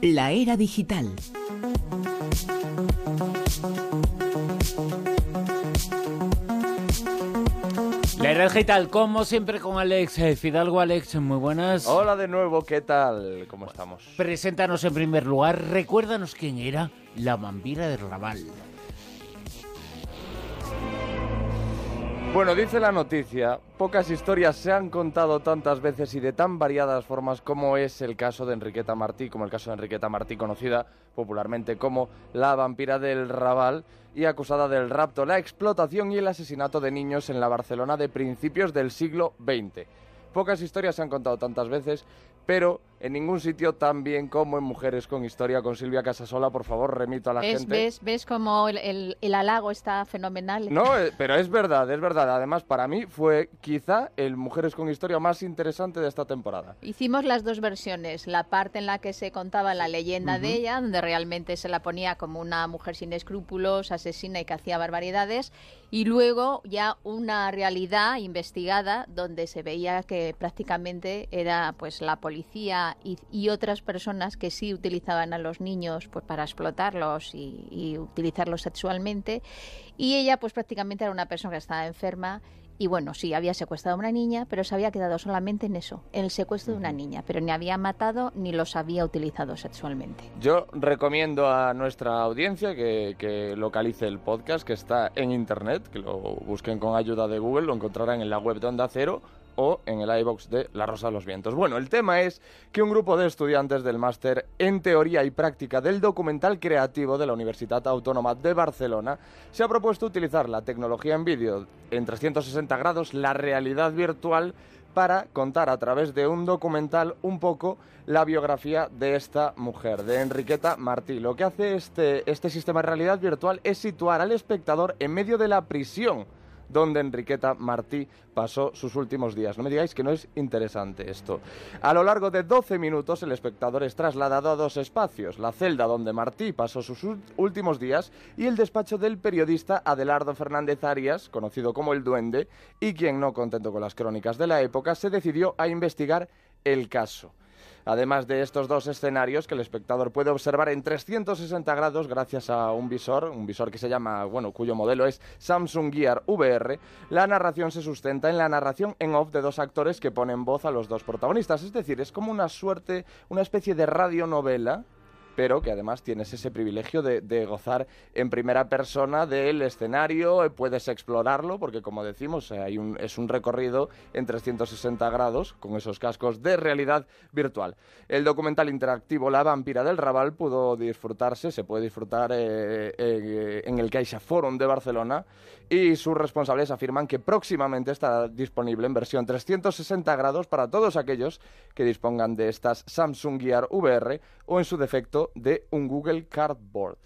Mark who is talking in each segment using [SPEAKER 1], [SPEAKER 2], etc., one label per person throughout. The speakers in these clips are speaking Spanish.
[SPEAKER 1] La era digital.
[SPEAKER 2] La era digital, como siempre, con Alex eh, Fidalgo. Alex, muy buenas.
[SPEAKER 3] Hola de nuevo, ¿qué tal? ¿Cómo estamos?
[SPEAKER 2] Preséntanos en primer lugar, recuérdanos quién era la vampira del Raval.
[SPEAKER 3] Bueno, dice la noticia, pocas historias se han contado tantas veces y de tan variadas formas como es el caso de Enriqueta Martí, como el caso de Enriqueta Martí, conocida popularmente como la vampira del Raval y acusada del rapto, la explotación y el asesinato de niños en la Barcelona de principios del siglo XX. Pocas historias se han contado tantas veces, pero en ningún sitio tan bien como en Mujeres con Historia con Silvia Casasola. Por favor, remito a la
[SPEAKER 4] ¿Ves,
[SPEAKER 3] gente.
[SPEAKER 4] ¿Ves, ves cómo el, el- el halago está fenomenal?
[SPEAKER 3] No, eh, pero es verdad, es verdad. Además, para mí fue quizá el Mujeres con Historia más interesante de esta temporada.
[SPEAKER 4] Hicimos las dos versiones, la parte en la que se contaba la leyenda de ella, donde realmente se la ponía como una mujer sin escrúpulos, asesina y que hacía barbaridades, y luego ya una realidad investigada donde se veía que prácticamente era pues la policía y, y otras personas que sí utilizaban a los niños pues para explotarlos y, y utilizarlos sexualmente, y ella pues prácticamente era una persona que estaba enferma y bueno, sí, había secuestrado a una niña, pero se había quedado solamente en eso, en el secuestro de una niña, pero ni había matado ni los había utilizado sexualmente.
[SPEAKER 3] Yo recomiendo a nuestra audiencia que, que localice el podcast que está en internet, que lo busquen con ayuda de Google, lo encontrarán en la web de Onda Cero o en el iBox de La Rosa de los Vientos. Bueno, el tema es que un grupo de estudiantes del máster en teoría y práctica del documental creativo de la Universidad Autónoma de Barcelona se ha propuesto utilizar la tecnología en vídeo en 360 grados, la realidad virtual, para contar a través de un documental un poco la biografía de esta mujer, de Enriqueta Martí. Lo que hace este, este sistema de realidad virtual es situar al espectador en medio de la prisión donde Enriqueta Martí pasó sus últimos días. No me digáis que no es interesante esto. A lo largo de 12 minutos el espectador es trasladado a dos espacios, la celda donde Martí pasó sus últimos días y el despacho del periodista Adelardo Fernández Arias, conocido como el Duende, y quien no contento con las crónicas de la época se decidió a investigar el caso. Además de estos dos escenarios que el espectador puede observar en 360 grados gracias a un visor, un visor que se llama, bueno, cuyo modelo es Samsung Gear VR, la narración se sustenta en la narración en off de dos actores que ponen voz a los dos protagonistas. Es decir, es como una suerte, una especie de radionovela pero que además tienes ese privilegio de, gozar en primera persona del escenario, eh, puedes explorarlo, porque como decimos, eh, es un recorrido en 360 grados con esos cascos de realidad virtual. El documental interactivo La vampira del Raval pudo disfrutarse, se puede disfrutar eh, en el Caixa Forum de Barcelona y sus responsables afirman que próximamente estará disponible en versión 360 grados para todos aquellos que dispongan de estas Samsung Gear VR o en su defecto de un Google Cardboard.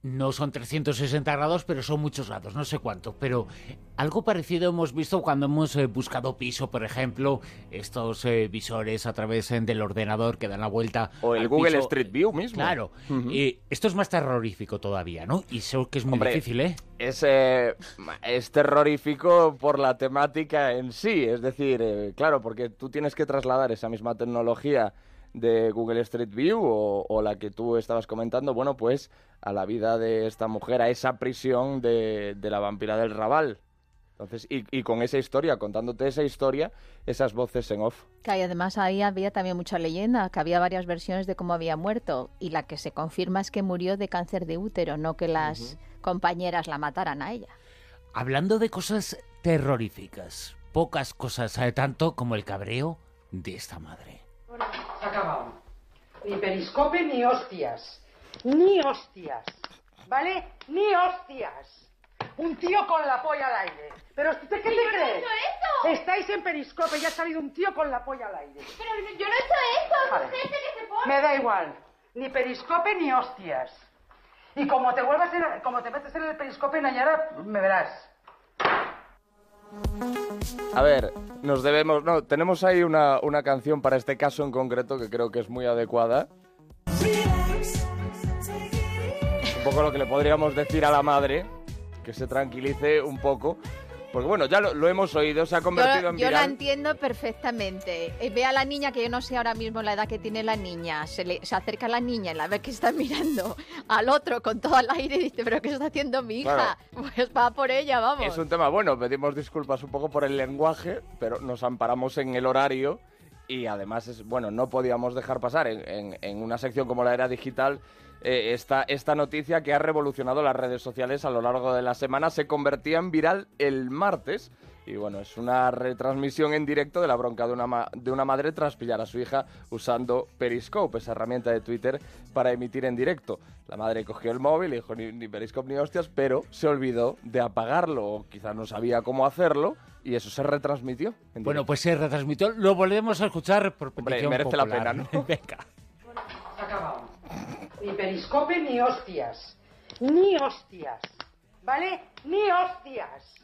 [SPEAKER 2] No son 360 grados, pero son muchos grados, no sé cuánto. Pero algo parecido hemos visto cuando hemos eh, buscado piso, por ejemplo, estos eh, visores a través eh, del ordenador que dan la vuelta.
[SPEAKER 3] O el
[SPEAKER 2] al
[SPEAKER 3] Google
[SPEAKER 2] piso.
[SPEAKER 3] Street View mismo.
[SPEAKER 2] Claro. Esto es más terrorífico todavía, ¿no? Y sé que es muy
[SPEAKER 3] Hombre,
[SPEAKER 2] difícil, ¿eh?
[SPEAKER 3] Es, es terrorífico por la temática en sí, es decir, claro, porque tú tienes que trasladar esa misma tecnología de Google Street View o, o la que tú estabas comentando, bueno, pues a la vida de esta mujer, a esa prisión de, de la vampira del Raval. Entonces, y, y con esa historia, contándote esa historia, esas voces en off.
[SPEAKER 4] Que hay- además ahí había también mucha leyenda, que había varias versiones de cómo había muerto y la que se confirma es que murió de cáncer de útero, no que las compañeras la mataran a ella.
[SPEAKER 2] Hablando de cosas terroríficas, pocas cosas sabe tanto como el cabreo de esta madre.
[SPEAKER 5] Acabado. Ni periscope ni hostias. Ni hostias. ¿Vale? Ni hostias. Un tío con la polla al aire. Pero ¿usted qué te cree? Estáis en periscope y ha salido un tío con la polla al aire.
[SPEAKER 6] Pero yo no he hecho eso,
[SPEAKER 5] Vale.
[SPEAKER 6] gente que se pone.
[SPEAKER 5] Me da igual. Ni periscope ni hostias. Y como te vuelvas en- como te metes en el periscope Nañara, me verás.
[SPEAKER 3] A ver, nos debemos... No, tenemos ahí una, una canción para este caso en concreto que creo que es muy adecuada. Un poco lo que le podríamos decir a la madre, que se tranquilice un poco, Porque bueno, ya lo, lo hemos oído, se ha convertido
[SPEAKER 4] Yo,
[SPEAKER 3] en
[SPEAKER 4] yo la
[SPEAKER 3] viral.
[SPEAKER 4] entiendo perfectamente. Eh, Ve a la niña, que yo no sé ahora mismo la edad que tiene la niña. Se, le, se acerca a la niña y la ve que está mirando al otro con todo el aire y dice, ¿pero qué está haciendo mi hija? Pues va por ella, vamos.
[SPEAKER 3] Es un tema bueno, pedimos disculpas un poco por el lenguaje, pero nos amparamos en el horario y además, es bueno, no podíamos dejar pasar en, en- en una sección como la era digital eh, esta, esta noticia que ha revolucionado las redes sociales a lo largo de la semana. Se convertía en viral el martes. Y bueno, es una retransmisión en directo de la bronca de una, ma- de una madre tras pillar a su hija usando Periscope, esa herramienta de Twitter para emitir en directo. La madre cogió el móvil y dijo ni, ni Periscope ni hostias, pero se olvidó de apagarlo o quizás no sabía cómo hacerlo y eso se retransmitió. en
[SPEAKER 2] Bueno, pues se retransmitió. Lo volvemos a escuchar por
[SPEAKER 3] Hombre,
[SPEAKER 2] petición
[SPEAKER 3] merece la
[SPEAKER 2] popular.
[SPEAKER 3] pena, ¿no?
[SPEAKER 2] Venga.
[SPEAKER 5] Ni periscope ni hostias. Ni hostias. ¿Vale? Ni hostias.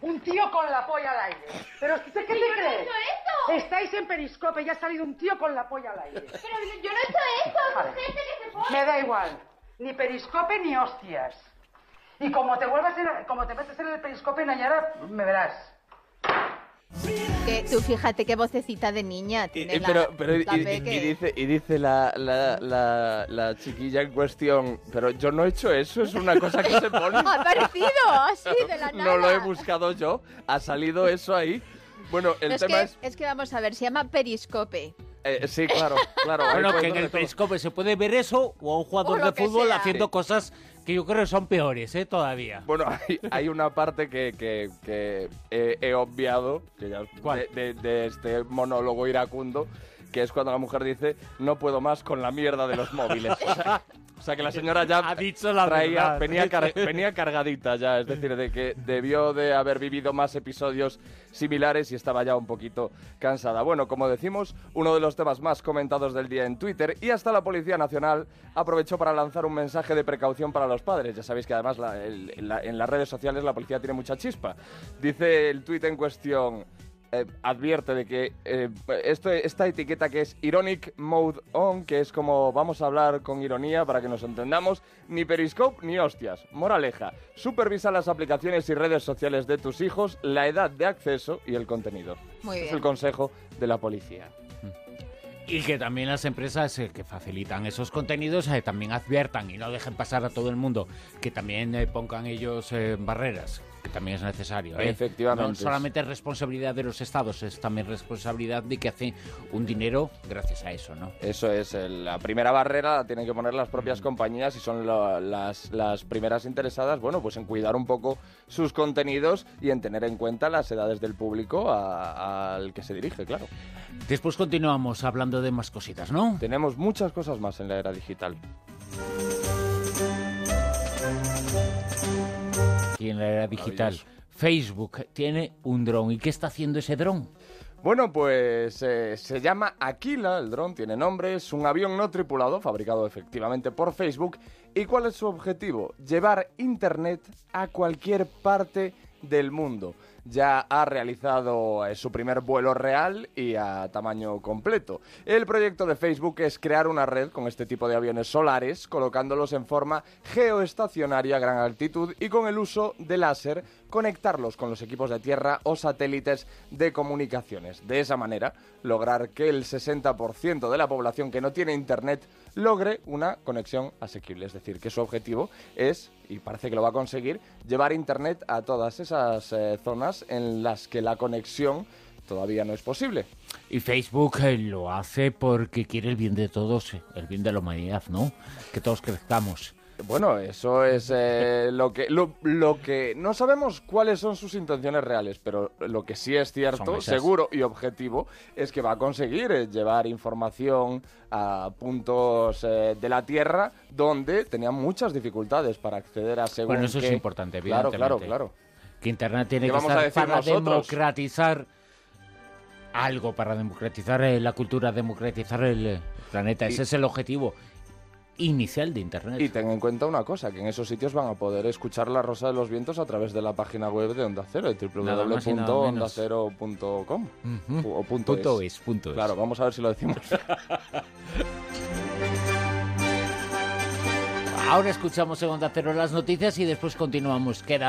[SPEAKER 5] Un tío con la polla al aire. Pero ¿usted qué te
[SPEAKER 6] hecho eso!
[SPEAKER 5] Estáis en periscope y ha salido un tío con la polla al aire.
[SPEAKER 6] Pero yo no he hecho eso,
[SPEAKER 5] Vale.
[SPEAKER 6] es gente que se pone.
[SPEAKER 5] Me da igual. Ni periscope ni hostias. Y como te vuelvas en, como te metes en el periscope, Nayara, me verás.
[SPEAKER 4] Que tú fíjate qué vocecita de niña
[SPEAKER 3] Y-
[SPEAKER 4] tiene
[SPEAKER 3] y-
[SPEAKER 4] la,
[SPEAKER 3] pero, pero y,
[SPEAKER 4] la
[SPEAKER 3] y-
[SPEAKER 4] Beque.
[SPEAKER 3] y dice, y dice la, la, la, la chiquilla en cuestión, pero yo no he hecho eso, es una cosa que se pone.
[SPEAKER 4] Ha aparecido así de la nada.
[SPEAKER 3] No lo he buscado yo, ha salido eso ahí. Bueno, el
[SPEAKER 4] No, es,
[SPEAKER 3] tema
[SPEAKER 4] que,
[SPEAKER 3] es...
[SPEAKER 4] es que vamos a ver, se llama periscope.
[SPEAKER 3] eh, sí, claro, claro.
[SPEAKER 2] Bueno, que en el periscope se puede ver eso o a un jugador de fútbol
[SPEAKER 4] sea.
[SPEAKER 2] haciendo
[SPEAKER 3] Sí.
[SPEAKER 2] cosas que yo creo que son peores, ¿eh? Todavía.
[SPEAKER 3] Bueno, hay, hay una parte que, que- que he, he obviado, que ya,
[SPEAKER 2] ¿Cuál?
[SPEAKER 3] de, de- de este monólogo iracundo, que es cuando la mujer dice, no puedo más con la mierda de los móviles. O sea, sea, que la señora ya
[SPEAKER 2] Ha dicho la
[SPEAKER 3] traía, venía, car- venía cargadita ya, es decir, de que debió de haber vivido más episodios similares y estaba ya un poquito cansada. Bueno, como decimos, uno de los temas más comentados del día en Twitter y hasta la Policía Nacional aprovechó para lanzar un mensaje de precaución para los padres. Ya sabéis que además la- el- en, la- en las redes sociales la policía tiene mucha chispa. Dice el tuit en cuestión... eh, advierte de que eh, esto, esta etiqueta que es Ironic Mode On, que es como vamos a hablar con ironía para que nos entendamos, ni Periscope ni hostias. Moraleja, supervisa las aplicaciones y redes sociales de tus hijos, la edad de acceso y el contenido.
[SPEAKER 4] Muy
[SPEAKER 3] Este
[SPEAKER 4] bien.
[SPEAKER 3] Es el consejo de la policía.
[SPEAKER 2] Y que también las empresas eh, que facilitan esos contenidos eh, también adviertan y no dejen pasar a todo el mundo, que también eh, pongan ellos eh, barreras, que también es necesario.
[SPEAKER 3] Efectivamente.
[SPEAKER 2] No solamente es responsabilidad de los estados, es también responsabilidad de que hacen un dinero gracias a eso, ¿no?
[SPEAKER 3] Eso es, la primera barrera la tienen que poner las propias compañías y son lo- las, las primeras interesadas, bueno, pues en cuidar un poco sus contenidos y en tener en cuenta las edades del público al que se dirige, claro.
[SPEAKER 2] Después continuamos hablando de más cositas, ¿no?
[SPEAKER 3] Tenemos muchas cosas más en la era digital.
[SPEAKER 2] Y en la era digital. Facebook tiene un dron. ¿Y qué está haciendo ese dron?
[SPEAKER 3] Bueno, pues eh, se llama Aquila, el dron tiene nombre, es un avión no tripulado fabricado efectivamente por Facebook. ¿Y cuál es su objetivo? Llevar Internet a cualquier parte del mundo. Ya ha realizado eh, su primer vuelo real y a tamaño completo. El proyecto de Facebook es crear una red con este tipo de aviones solares, colocándolos en forma geoestacionaria a gran altitud y con el uso de láser conectarlos con los equipos de tierra o satélites de comunicaciones. De esa manera, lograr que el 60% de la población que no tiene internet logre una conexión asequible. Es decir, que su objetivo es, y parece que lo va a conseguir, llevar internet a todas esas eh, zonas en las que la conexión todavía no es posible.
[SPEAKER 2] Y Facebook eh, lo hace porque quiere el bien de todos, eh, el bien de la humanidad, ¿no? Que todos crezcamos.
[SPEAKER 3] Bueno, eso es eh, lo que lo, lo que no sabemos cuáles son sus intenciones reales, pero lo que sí es cierto, seguro y objetivo es que va a conseguir eh, llevar información a puntos eh, de la Tierra donde tenían muchas dificultades para acceder a según
[SPEAKER 2] Bueno, eso es importante,
[SPEAKER 3] Claro, claro, claro.
[SPEAKER 2] Que Internet tiene
[SPEAKER 3] ¿Qué
[SPEAKER 2] que estar para
[SPEAKER 3] nosotros?
[SPEAKER 2] democratizar algo, para democratizar eh, la cultura, democratizar el eh, planeta.
[SPEAKER 3] Y-
[SPEAKER 2] Ese es el objetivo inicial de Internet.
[SPEAKER 3] Y ten en cuenta una cosa, que en esos sitios van a poder escuchar La Rosa de los Vientos a través de la página web de Onda Cero, www.ondacero.com
[SPEAKER 2] Ujú.
[SPEAKER 3] o punto,
[SPEAKER 2] Punto
[SPEAKER 3] es.
[SPEAKER 2] es, punto es.
[SPEAKER 3] Claro, vamos a ver si lo decimos.
[SPEAKER 2] Ahora escuchamos en Onda Cero las noticias y después continuamos. Queda